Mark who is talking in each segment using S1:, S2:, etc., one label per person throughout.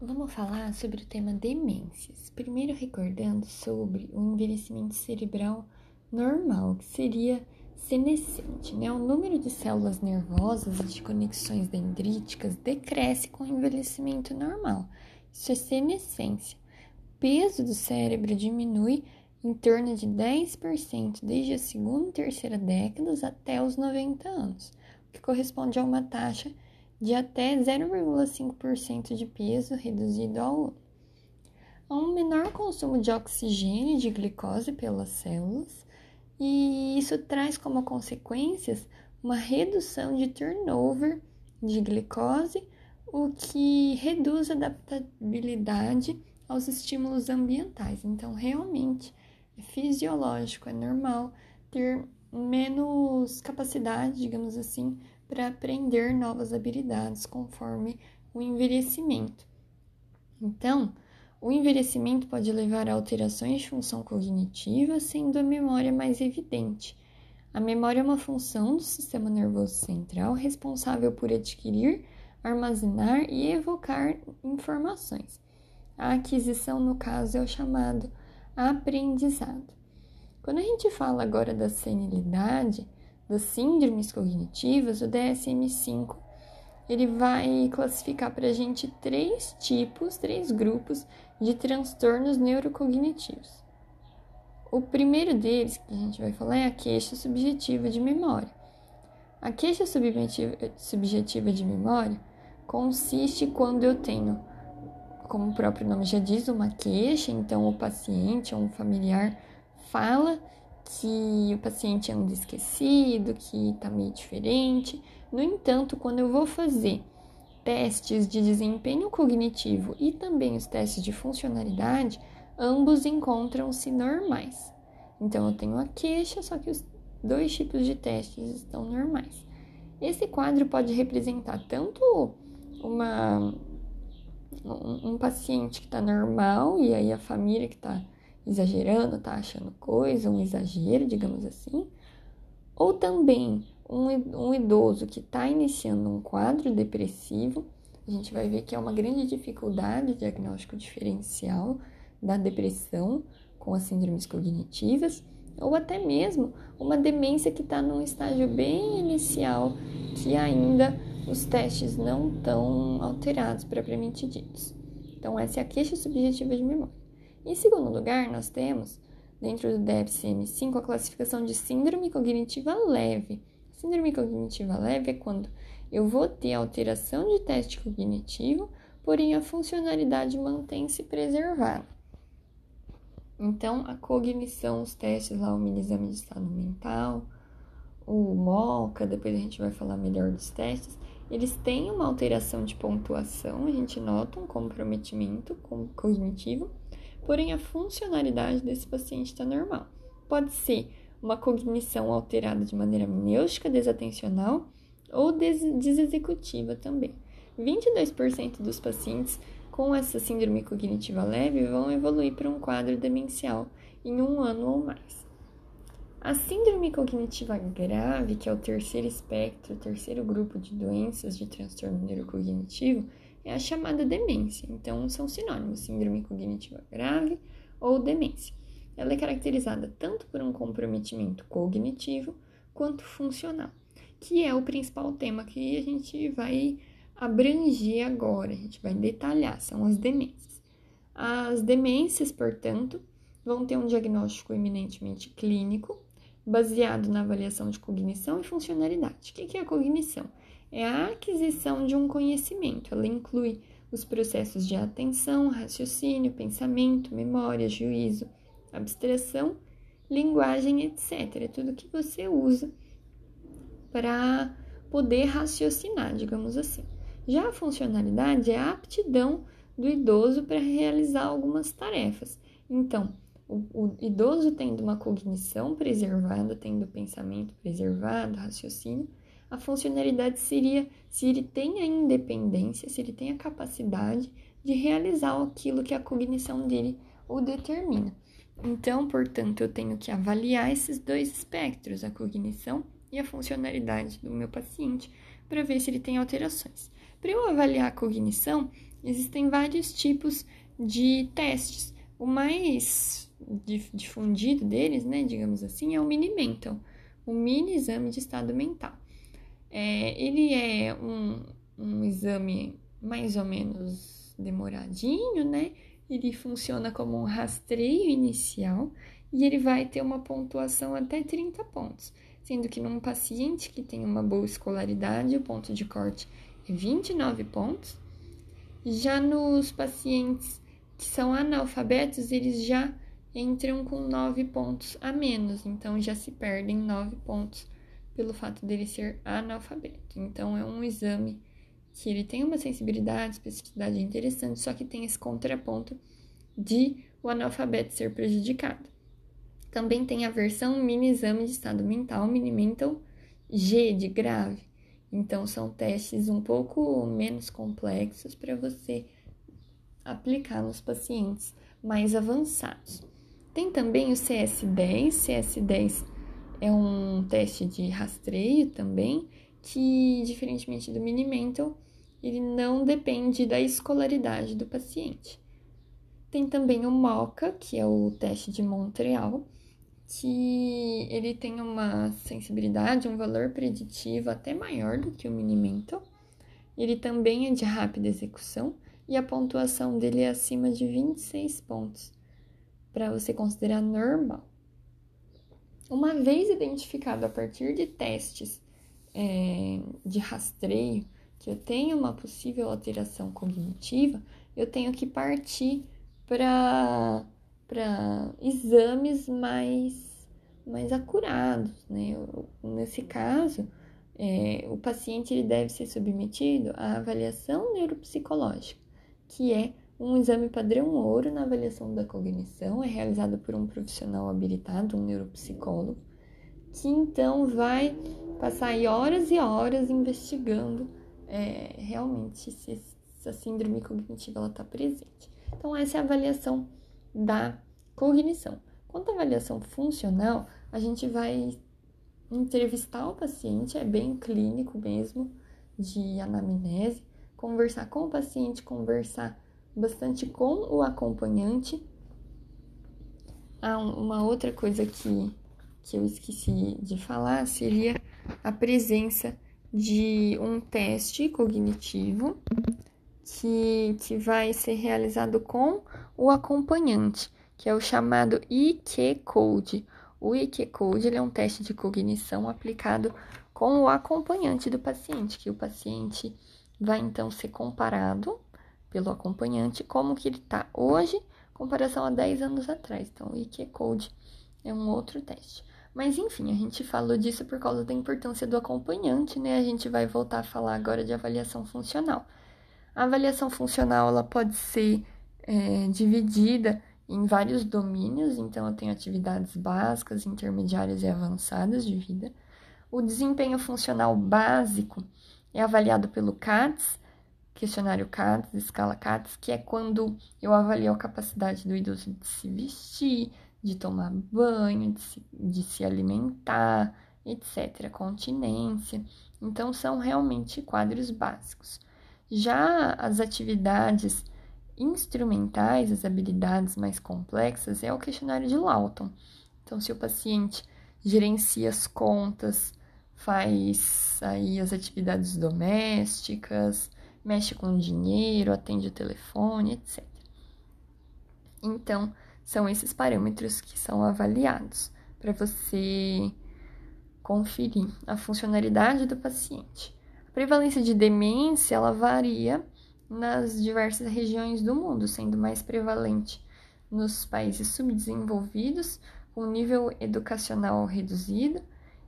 S1: Vamos falar sobre o tema demências. Primeiro, recordando sobre o envelhecimento cerebral normal, que seria senescente, né? O número de células nervosas e de conexões dendríticas decresce com o envelhecimento normal. Isso é senescência. O peso do cérebro diminui em torno de 10% desde a segunda e terceira décadas até os 90 anos, o que corresponde a uma taxa de até 0,5% de peso reduzido ao ano. Há um menor consumo de oxigênio e de glicose pelas células, e isso traz como consequências uma redução de turnover de glicose, o que reduz a adaptabilidade aos estímulos ambientais. Então, realmente é fisiológico, é normal ter menos capacidade, digamos assim, para aprender novas habilidades conforme o envelhecimento. Então, o envelhecimento pode levar a alterações de função cognitiva, sendo a memória mais evidente. A memória é uma função do sistema nervoso central responsável por adquirir, armazenar e evocar informações. A aquisição, no caso, é o chamado aprendizado. Quando a gente fala agora da senilidade, das síndromes cognitivas, o DSM-5 ele vai classificar para a gente três tipos, três grupos de transtornos neurocognitivos. O primeiro deles que a gente vai falar é a queixa subjetiva de memória. A queixa subjetiva de memória consiste quando eu tenho, como o próprio nome já diz, uma queixa, então o paciente ou um familiar fala que o paciente anda esquecido, que está meio diferente. No entanto, quando eu vou fazer testes de desempenho cognitivo e também os testes de funcionalidade, ambos encontram-se normais. Então, eu tenho a queixa, só que os dois tipos de testes estão normais. Esse quadro pode representar tanto uma, um, um paciente que está normal e aí a família que está exagerando, tá achando coisa, um exagero, digamos assim, ou também um, idoso que está iniciando um quadro depressivo, a gente vai ver que é uma grande dificuldade diagnóstico diferencial da depressão com as síndromes cognitivas, ou até mesmo uma demência que está num estágio bem inicial, que ainda os testes não estão alterados propriamente ditos. Então, essa é a queixa subjetiva de memória. Em segundo lugar, nós temos, dentro do DSM-5, a classificação de síndrome cognitiva leve. Síndrome cognitiva leve é quando eu vou ter alteração de teste cognitivo, porém a funcionalidade mantém-se preservada. Então, a cognição, os testes lá, o mini exame de estado mental, o MOCA, depois a gente vai falar melhor dos testes, eles têm uma alteração de pontuação, a gente nota um comprometimento cognitivo, porém a funcionalidade desse paciente está normal. Pode ser uma cognição alterada de maneira amniótica, desatencional ou des desexecutiva também. 22% dos pacientes com essa síndrome cognitiva leve vão evoluir para um quadro demencial em um ano ou mais. A síndrome cognitiva grave, que é o terceiro espectro, o terceiro grupo de doenças de transtorno neurocognitivo, é a chamada demência. Então, são sinônimos, síndrome cognitiva grave ou demência. Ela é caracterizada tanto por um comprometimento cognitivo quanto funcional, que é o principal tema que a gente vai abranger agora, a gente vai detalhar, são as demências. As demências, portanto, vão ter um diagnóstico eminentemente clínico, baseado na avaliação de cognição e funcionalidade. O que é a cognição? É a aquisição de um conhecimento. Ela inclui os processos de atenção, raciocínio, pensamento, memória, juízo, abstração, linguagem, etc. Tudo que você usa para poder raciocinar, digamos assim. Já a funcionalidade é a aptidão do idoso para realizar algumas tarefas. Então, o, o, idoso tendo uma cognição preservada, tendo pensamento preservado, raciocínio, a funcionalidade seria se ele tem a independência, se ele tem a capacidade de realizar aquilo que a cognição dele o determina. Então, portanto, eu tenho que avaliar esses dois espectros, a cognição e a funcionalidade do meu paciente, para ver se ele tem alterações. Para eu avaliar a cognição, existem vários tipos de testes. O mais difundido deles, né, digamos assim, é o mini mental, o mini exame de estado mental. É, ele é um, um exame mais ou menos demoradinho, né? Ele funciona como um rastreio inicial e ele vai ter uma pontuação até 30 pontos, sendo que num paciente que tem uma boa escolaridade, o ponto de corte é 29 pontos. Já nos pacientes que são analfabetos, eles já entram com 9 pontos a menos, então já se perdem 9 pontos pelo fato dele ser analfabeto. Então é um exame que ele tem uma sensibilidade, especificidade interessante, só que tem esse contraponto de o analfabeto ser prejudicado. Também tem a versão mini exame de estado mental, mini mental G de grave. Então são testes um pouco menos complexos para você aplicar nos pacientes mais avançados. Tem também o CS10. CS10 é um teste de rastreio também, que, diferentemente do Mini-Mental, ele não depende da escolaridade do paciente. Tem também o MOCA, que é o teste de Montreal, que ele tem uma sensibilidade, um valor preditivo até maior do que o Mini-Mental. Ele também é de rápida execução e a pontuação dele é acima de 26 pontos, para você considerar normal. Uma vez identificado a partir de testes é, de rastreio que eu tenho uma possível alteração cognitiva, eu tenho que partir para exames mais, mais acurados. Né? Eu, nesse caso, é, o paciente ele deve ser submetido à avaliação neuropsicológica, que é um exame padrão ouro na avaliação da cognição, é realizado por um profissional habilitado, um neuropsicólogo, que então vai passar horas e horas investigando é, realmente se essa síndrome cognitiva está presente. Então, essa é a avaliação da cognição. Quanto à avaliação funcional, a gente vai entrevistar o paciente, é bem clínico mesmo, de anamnese, conversar com o paciente, conversar bastante com o acompanhante. Ah, uma outra coisa que, que eu esqueci de falar seria a presença de um teste cognitivo que, que vai ser realizado com o acompanhante, que é o chamado IQ Code. O IQ Code é um teste de cognição aplicado com o acompanhante do paciente, que o paciente vai então ser comparado pelo acompanhante como que ele está hoje, em comparação a 10 anos atrás. Então, o IQ Code é um outro teste. Mas enfim, a gente falou disso por causa da importância do acompanhante, né? A gente vai voltar a falar agora de avaliação funcional. A avaliação funcional ela pode ser é, dividida em vários domínios, então eu tenho atividades básicas, intermediárias e avançadas de vida. O desempenho funcional básico é avaliado pelo CATS, questionário CATS, escala CATS, que é quando eu avalio a capacidade do idoso de se vestir, de tomar banho, de se, de se alimentar, etc., continência. Então, são realmente quadros básicos. Já as atividades instrumentais, as habilidades mais complexas, é o questionário de Lawton. Então, se o paciente gerencia as contas, faz aí as atividades domésticas, mexe com dinheiro, atende o telefone, etc. Então, são esses parâmetros que são avaliados para você conferir a funcionalidade do paciente. A prevalência de demência ela varia nas diversas regiões do mundo, sendo mais prevalente nos países subdesenvolvidos, com nível educacional reduzido,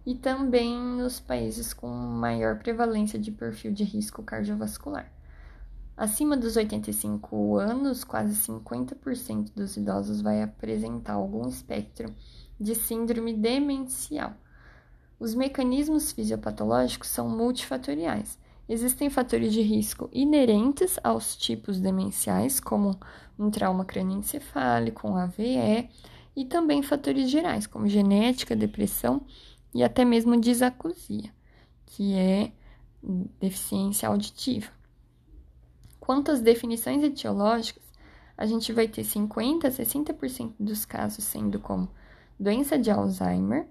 S1: e também nos países com maior prevalência de perfil de risco cardiovascular. Acima dos 85 anos, quase 50% dos idosos vai apresentar algum espectro de síndrome demencial. Os mecanismos fisiopatológicos são multifatoriais. Existem fatores de risco inerentes aos tipos demenciais, como um trauma crânioencefálico, um AVE, e também fatores gerais, como genética, depressão e até mesmo disacusia, que é deficiência auditiva. Quanto às definições etiológicas, a gente vai ter 50 a 60% dos casos sendo como doença de Alzheimer,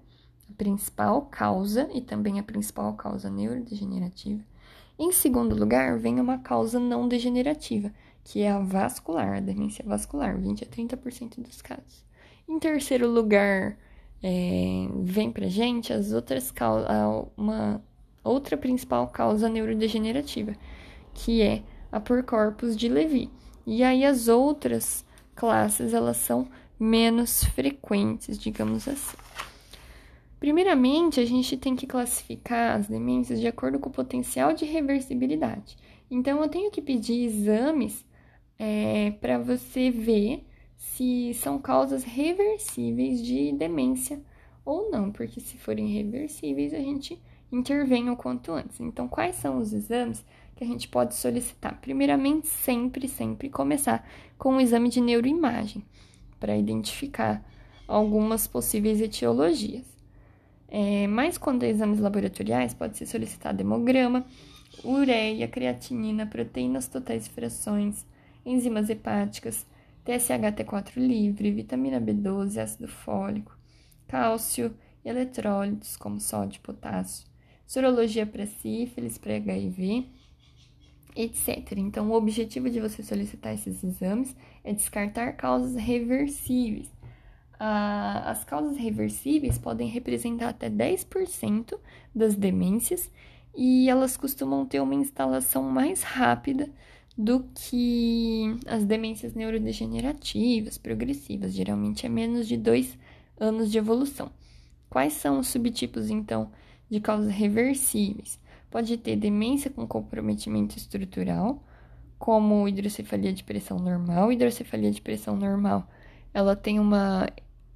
S1: a principal causa e também a principal causa neurodegenerativa. Em segundo lugar, vem uma causa não degenerativa, que é a vascular, a demência vascular, 20 a 30% dos casos. Em terceiro lugar, é, vem pra gente as outras causas, uma outra principal causa neurodegenerativa, que é a por corpus de Levy. E aí as outras classes, elas são menos frequentes, digamos assim. Primeiramente, a gente tem que classificar as demências de acordo com o potencial de reversibilidade. Então, eu tenho que pedir exames é, para você ver se são causas reversíveis de demência ou não, porque se forem reversíveis, a gente intervém o quanto antes. Então, quais são os exames que a gente pode solicitar? Primeiramente, sempre, sempre começar com o exame de neuroimagem, para identificar algumas possíveis etiologias. É, mas quando é exames laboratoriais, pode ser solicitado hemograma, ureia, creatinina, proteínas totais e frações, enzimas hepáticas, TSH-T4 livre, vitamina B12, ácido fólico, cálcio, eletrólitos como sódio e potássio, sorologia para sífilis, para HIV, etc. Então, o objetivo de você solicitar esses exames é descartar causas reversíveis, ah, as causas reversíveis podem representar até 10% das demências e elas costumam ter uma instalação mais rápida do que as demências neurodegenerativas, progressivas, geralmente é menos de dois anos de evolução. Quais são os subtipos, então, de causas reversíveis? Pode ter demência com comprometimento estrutural, como hidrocefalia de pressão normal. Hidrocefalia de pressão normal, ela tem uma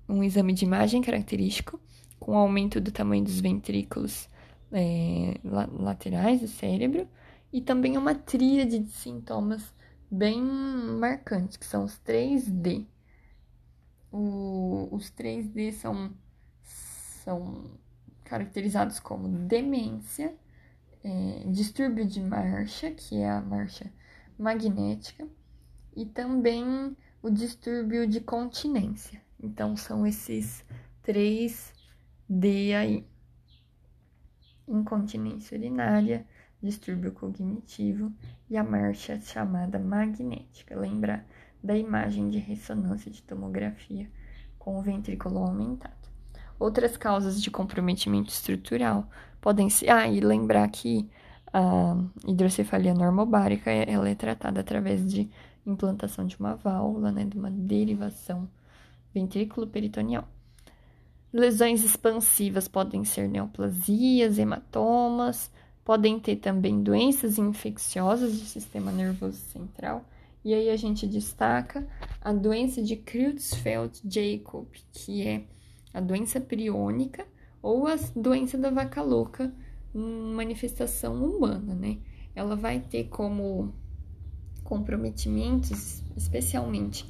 S1: um exame de imagem característico, com aumento do tamanho dos ventrículos é, laterais do cérebro, e também uma tríade de sintomas bem marcantes, que são os 3D. O, os 3D são, são caracterizados como demência, é, distúrbio de marcha, que é a marcha magnética, e também o distúrbio de continência. Então, são esses três D aí: incontinência urinária, distúrbio cognitivo e a marcha chamada magnética. Lembra da imagem de ressonância de tomografia com o ventrículo aumentado. Outras causas de comprometimento estrutural podem ser. Ah, e lembrar que a hidrocefalia normobárica ela é tratada através de implantação de uma válvula, né, de uma derivação ventrículo peritoneal. Lesões expansivas podem ser neoplasias, hematomas, podem ter também doenças infecciosas do sistema nervoso central. E aí a gente destaca a doença de Creutzfeldt-Jakob, que é a doença priônica ou a doença da vaca louca, manifestação humana, né? Ela vai ter como comprometimentos, especialmente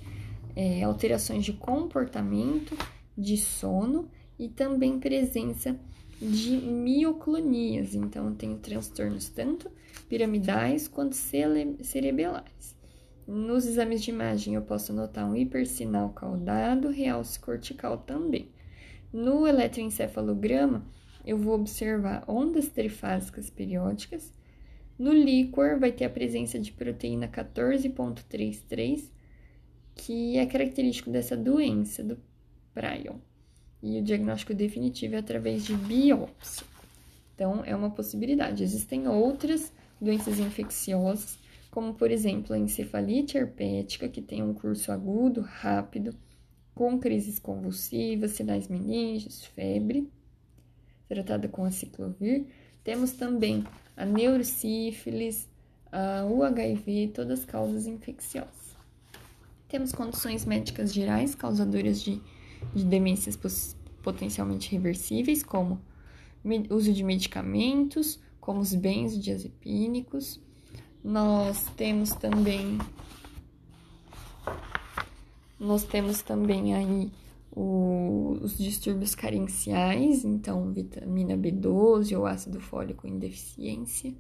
S1: é, alterações de comportamento, de sono e também presença de mioclonias. Então, eu tenho transtornos tanto piramidais quanto cerebelais. Nos exames de imagem, eu posso notar um hipersinal caudado, realce cortical também. No eletroencefalograma, eu vou observar ondas trifásicas periódicas. No líquor, vai ter a presença de proteína 14.33 que é característico dessa doença do prion. E o diagnóstico definitivo é através de biópsia. Então, é uma possibilidade. Existem outras doenças infecciosas, como por exemplo a encefalite herpética, que tem um curso agudo, rápido, com crises convulsivas, sinais meninges, febre, tratada com a ciclovir. Temos também a neurosífilis, a, o HIV, todas causas infecciosas. Temos condições médicas gerais causadoras de, de demências potencialmente reversíveis, como uso de medicamentos, como os benzodiazepínicos. Nós temos também nós temos também aí o, os distúrbios carenciais, então vitamina B12 ou ácido fólico em deficiência,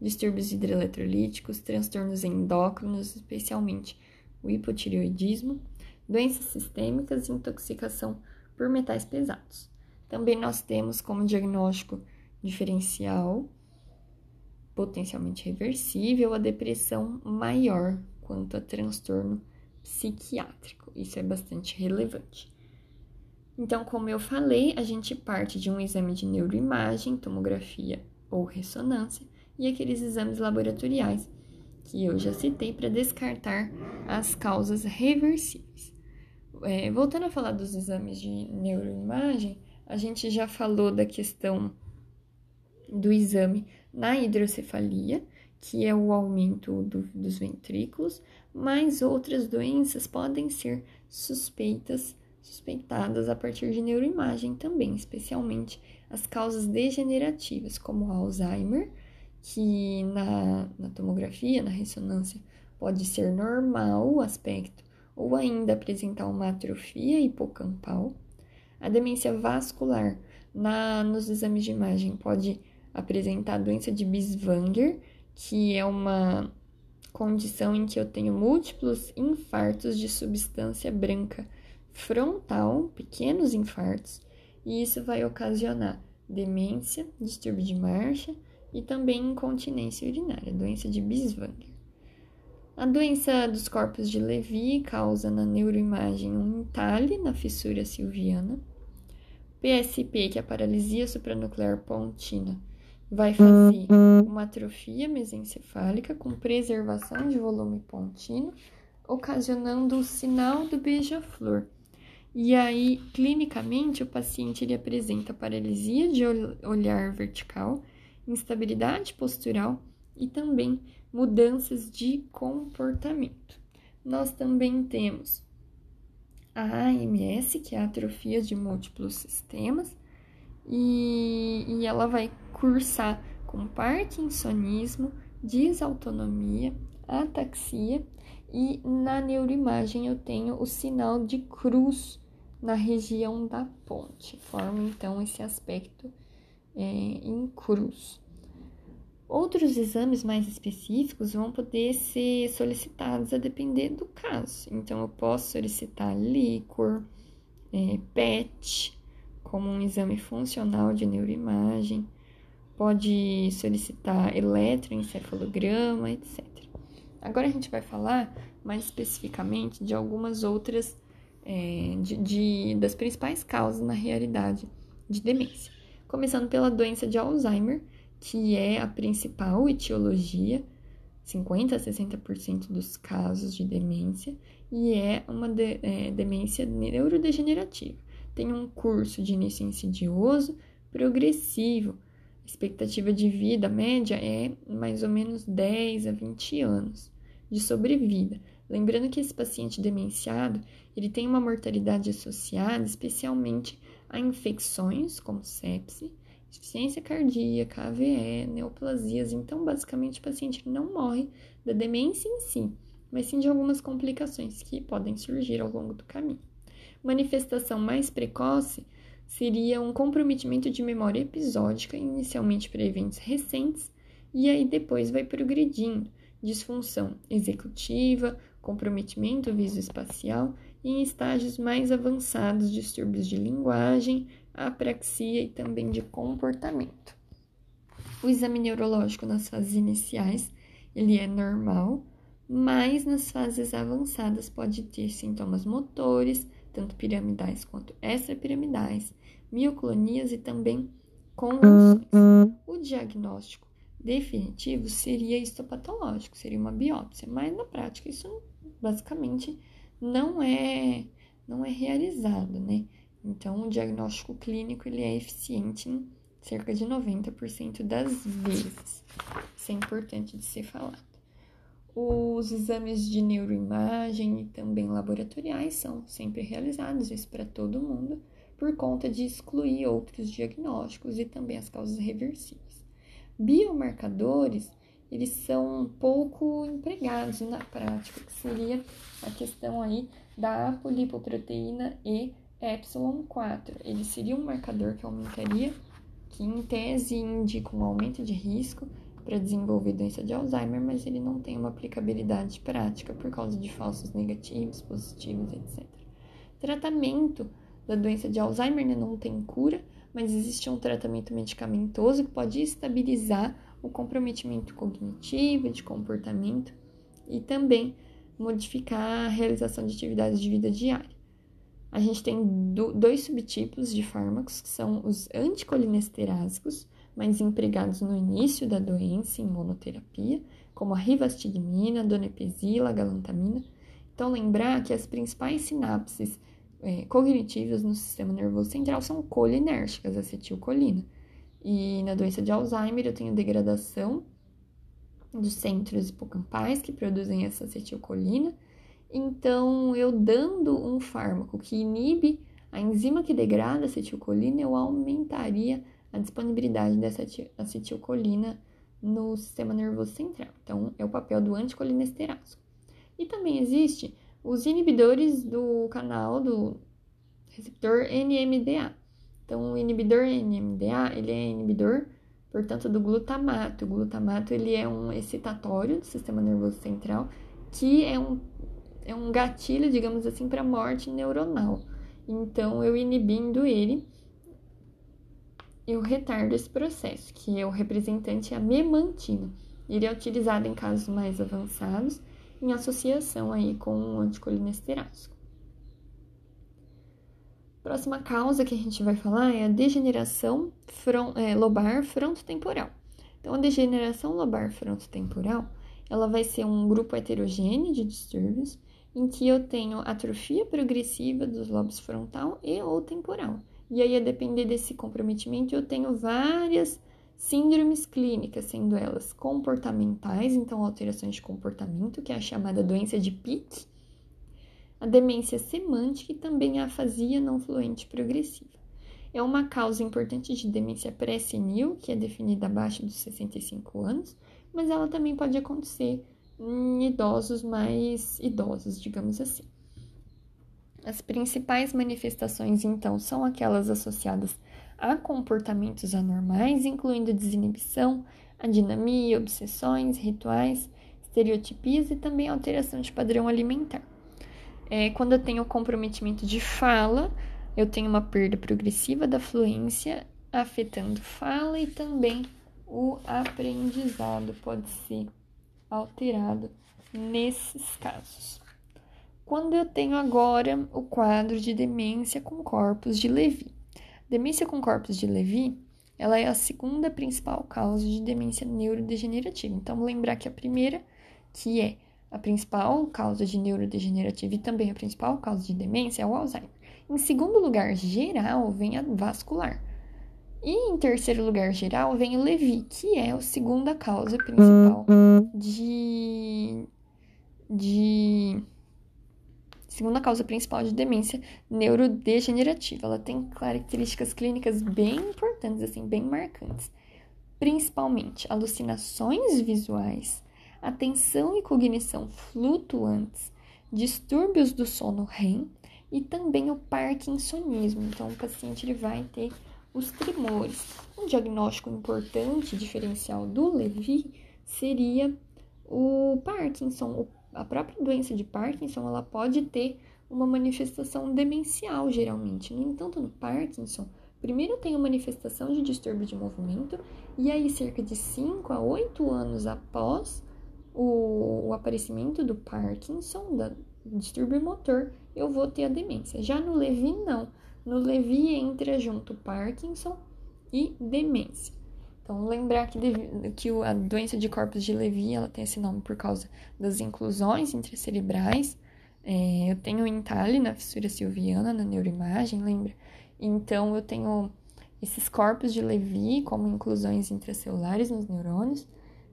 S1: distúrbios hidroeletrolíticos, transtornos endócrinos, especialmente o hipotireoidismo, doenças sistêmicas e intoxicação por metais pesados. Também nós temos como diagnóstico diferencial, potencialmente reversível, a depressão maior quanto a transtorno psiquiátrico. Isso é bastante relevante. Então, como eu falei, a gente parte de um exame de neuroimagem, tomografia ou ressonância e aqueles exames laboratoriais que eu já citei para descartar as causas reversíveis. É, voltando a falar dos exames de neuroimagem, a gente já falou da questão do exame na hidrocefalia, que é o aumento do, dos ventrículos, mas outras doenças podem ser suspeitas, suspeitadas a partir de neuroimagem também, especialmente as causas degenerativas, como Alzheimer, que na, na tomografia, na ressonância, pode ser normal o aspecto ou ainda apresentar uma atrofia hipocampal. A demência vascular, na, nos exames de imagem, pode apresentar a doença de Biswanger, que é uma condição em que eu tenho múltiplos infartos de substância branca frontal, pequenos infartos, e isso vai ocasionar demência, distúrbio de marcha e também incontinência urinária, doença de Biswanger. A doença dos corpos de Levy causa na neuroimagem um entalhe na fissura silviana. PSP, que é a paralisia supranuclear pontina, vai fazer uma atrofia mesencefálica com preservação de volume pontino, ocasionando o sinal do beija-flor. E aí, clinicamente, o paciente ele apresenta paralisia de olhar vertical, instabilidade postural e também mudanças de comportamento. Nós também temos a AMS, que é a atrofia de múltiplos sistemas, e, e ela vai cursar com parkinsonismo, desautonomia, ataxia e na neuroimagem eu tenho o sinal de cruz na região da ponte, forma então esse aspecto é, em cruz. Outros exames mais específicos vão poder ser solicitados a depender do caso. Então, eu posso solicitar líquor, é, PET, como um exame funcional de neuroimagem, pode solicitar eletroencefalograma, etc. Agora a gente vai falar mais especificamente de algumas outras, é, de, de, das principais causas na realidade de demência. Começando pela doença de Alzheimer, que é a principal etiologia, 50 a 60% dos casos de demência, e é uma de, é, demência neurodegenerativa. Tem um curso de início insidioso, progressivo. A expectativa de vida média é mais ou menos 10 a 20 anos de sobrevida. Lembrando que esse paciente demenciado, ele tem uma mortalidade associada especialmente a infecções como sepse, insuficiência cardíaca, AVE, neoplasias. Então, basicamente, o paciente não morre da demência em si, mas sim de algumas complicações que podem surgir ao longo do caminho. Manifestação mais precoce seria um comprometimento de memória episódica, inicialmente para eventos recentes, e aí depois vai progredindo. Disfunção executiva, comprometimento visoespacial e em estágios mais avançados, distúrbios de linguagem, apraxia e também de comportamento. O exame neurológico nas fases iniciais, ele é normal, mas nas fases avançadas pode ter sintomas motores, tanto piramidais quanto extrapiramidais, mioclonias e também convulsões. O diagnóstico definitivo seria histopatológico, seria uma biópsia, mas na prática isso basicamente não é não é realizado, né? Então, o diagnóstico clínico ele é eficiente em cerca de 90% das vezes. Isso é importante de ser falado. Os exames de neuroimagem e também laboratoriais são sempre realizados, isso para todo mundo, por conta de excluir outros diagnósticos e também as causas reversíveis. Biomarcadores, eles são pouco empregados na prática, que seria a questão aí da apolipoproteína E ε4. Ele seria um marcador que aumentaria, que em tese indica um aumento de risco para desenvolver doença de Alzheimer, mas ele não tem uma aplicabilidade prática por causa de falsos negativos, positivos, etc. Tratamento da doença de Alzheimer né, não tem cura, mas existe um tratamento medicamentoso que pode estabilizar o comprometimento cognitivo, de comportamento e também modificar a realização de atividades de vida diária. A gente tem dois subtipos de fármacos, que são os anticolinesterásicos, mas empregados no início da doença em monoterapia, como a rivastigmina, donepezila, galantamina. Então, lembrar que as principais sinapses é, cognitivas no sistema nervoso central são colinérgicas, acetilcolina. E na doença de Alzheimer eu tenho degradação dos centros hipocampais que produzem essa acetilcolina. Então, eu dando um fármaco que inibe a enzima que degrada a acetilcolina, eu aumentaria a disponibilidade dessa acetilcolina no sistema nervoso central. Então, é o papel do anticolinesterase. E também existe os inibidores do canal do receptor NMDA. Então, o inibidor NMDA, ele é inibidor, portanto, do glutamato. O glutamato, ele é um excitatório do sistema nervoso central, que é um, é um gatilho, digamos assim, para morte neuronal. Então, eu inibindo ele, eu retardo esse processo, que é o representante a memantina. Ele é utilizado em casos mais avançados, em associação aí com o anticolinesterásico. Próxima causa que a gente vai falar é a degeneração front, é, lobar frontotemporal. Então, a degeneração lobar frontotemporal, ela vai ser um grupo heterogêneo de distúrbios em que eu tenho atrofia progressiva dos lobos frontal e ou temporal. E aí, a depender desse comprometimento, eu tenho várias síndromes clínicas, sendo elas comportamentais, então alterações de comportamento, que é a chamada doença de Pick, a demência semântica e também a afasia não fluente progressiva. É uma causa importante de demência pré-senil, que é definida abaixo dos 65 anos, mas ela também pode acontecer em idosos mais idosos, digamos assim. As principais manifestações, então, são aquelas associadas a comportamentos anormais, incluindo desinibição, adinamia, obsessões, rituais, estereotipias e também alteração de padrão alimentar. É, quando eu tenho comprometimento de fala, eu tenho uma perda progressiva da fluência, afetando fala e também o aprendizado pode ser alterado nesses casos. Quando eu tenho agora o quadro de demência com corpos de Levi. Demência com corpos de Levi, ela é a segunda principal causa de demência neurodegenerativa. Então, lembrar que a primeira, que é a principal causa de neurodegenerativa e também a principal causa de demência, é o Alzheimer. Em segundo lugar, geral, vem a vascular. E em terceiro lugar, geral, vem o Levi, que é a segunda causa principal de, de segunda causa principal de demência neurodegenerativa. Ela tem características clínicas bem importantes, assim, bem marcantes. Principalmente alucinações visuais, atenção e cognição flutuantes, distúrbios do sono REM e também o parkinsonismo. Então, o paciente ele vai ter os tremores. Um diagnóstico importante diferencial do Levi seria o Parkinson, a própria doença de Parkinson ela pode ter uma manifestação demencial, geralmente. No entanto, no Parkinson, primeiro tem a manifestação de distúrbio de movimento, e aí, cerca de 5 a 8 anos após o, o aparecimento do Parkinson, da distúrbio motor, eu vou ter a demência. Já no Levi, não. No Levi entra junto Parkinson e demência. Então, lembrar que, que a doença de corpos de Levy ela tem esse nome por causa das inclusões intracerebrais. É, eu tenho entalhe na fissura silviana, na neuroimagem, lembra? Então, eu tenho esses corpos de Levy como inclusões intracelulares nos neurônios.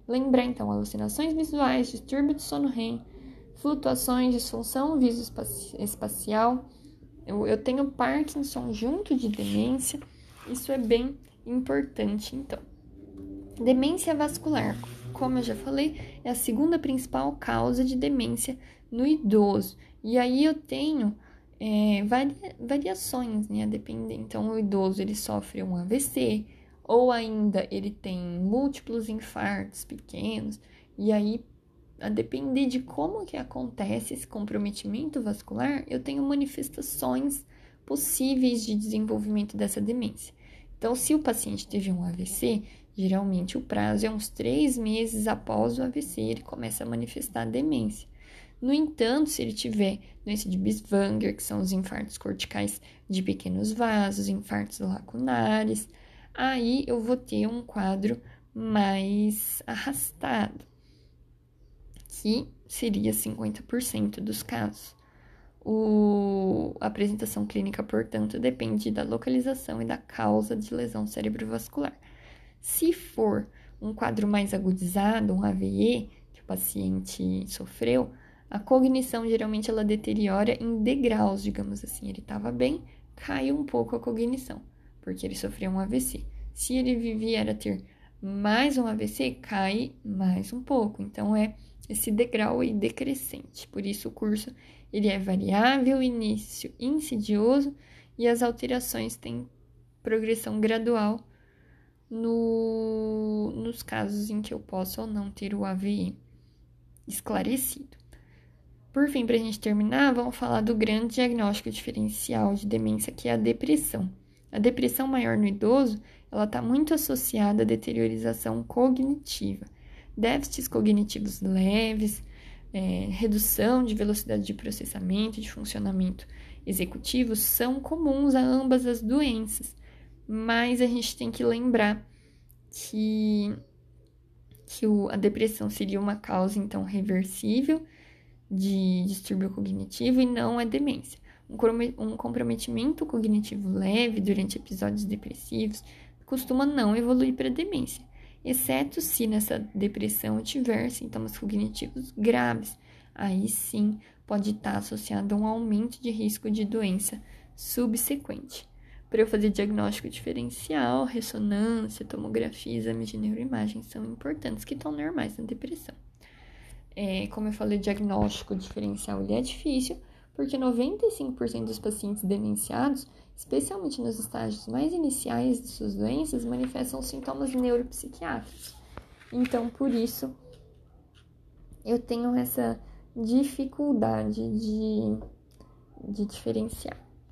S1: Lembrar, então, alucinações visuais, distúrbio do sono REM, flutuações, disfunção visoespacial. Eu, eu tenho Parkinson junto de demência. Isso é bem importante, então. Demência vascular, como eu já falei, é a segunda principal causa de demência no idoso. E aí eu tenho é, varia, variações, né? Depende. Então, o idoso ele sofre um AVC, ou ainda ele tem múltiplos infartos pequenos, e aí, a depender de como que acontece esse comprometimento vascular, eu tenho manifestações possíveis de desenvolvimento dessa demência. Então, se o paciente teve um AVC, geralmente o prazo é uns três meses após o AVC, ele começa a manifestar a demência. No entanto, se ele tiver doença de Biswanger, que são os infartos corticais de pequenos vasos, infartos lacunares, aí eu vou ter um quadro mais arrastado, que seria 50% dos casos. O, a apresentação clínica, portanto, depende da localização e da causa de lesão cerebrovascular. Se for um quadro mais agudizado, um AVE, que o paciente sofreu, a cognição geralmente ela deteriora em degraus, digamos assim. Ele estava bem, cai um pouco a cognição, porque ele sofreu um AVC. Se ele vier a ter mais um AVC, cai mais um pouco. Então é esse degrau aí decrescente. Por isso o curso ele é variável, início insidioso e as alterações têm progressão gradual no, nos casos em que eu posso ou não ter o AVE esclarecido. Por fim, para a gente terminar, vamos falar do grande diagnóstico diferencial de demência, que é a depressão. A depressão maior no idoso, ela está muito associada à deteriorização cognitiva, déficits cognitivos leves, é, redução de velocidade de processamento e de funcionamento executivo são comuns a ambas as doenças, mas a gente tem que lembrar que, que o, a depressão seria uma causa então reversível de distúrbio cognitivo e não é demência. Um comprometimento cognitivo leve durante episódios depressivos costuma não evoluir para demência, exceto se nessa depressão tiver sintomas cognitivos graves. Aí sim pode estar associado a um aumento de risco de doença subsequente. Para eu fazer diagnóstico diferencial, ressonância, tomografia, exame de neuroimagem são importantes que estão normais na depressão é, como eu falei, diagnóstico diferencial ele é difícil, porque 95% dos pacientes demenciados, especialmente nos estágios mais iniciais de suas doenças, manifestam sintomas neuropsiquiátricos. Então, por isso, eu tenho essa dificuldade de, de diferenciar.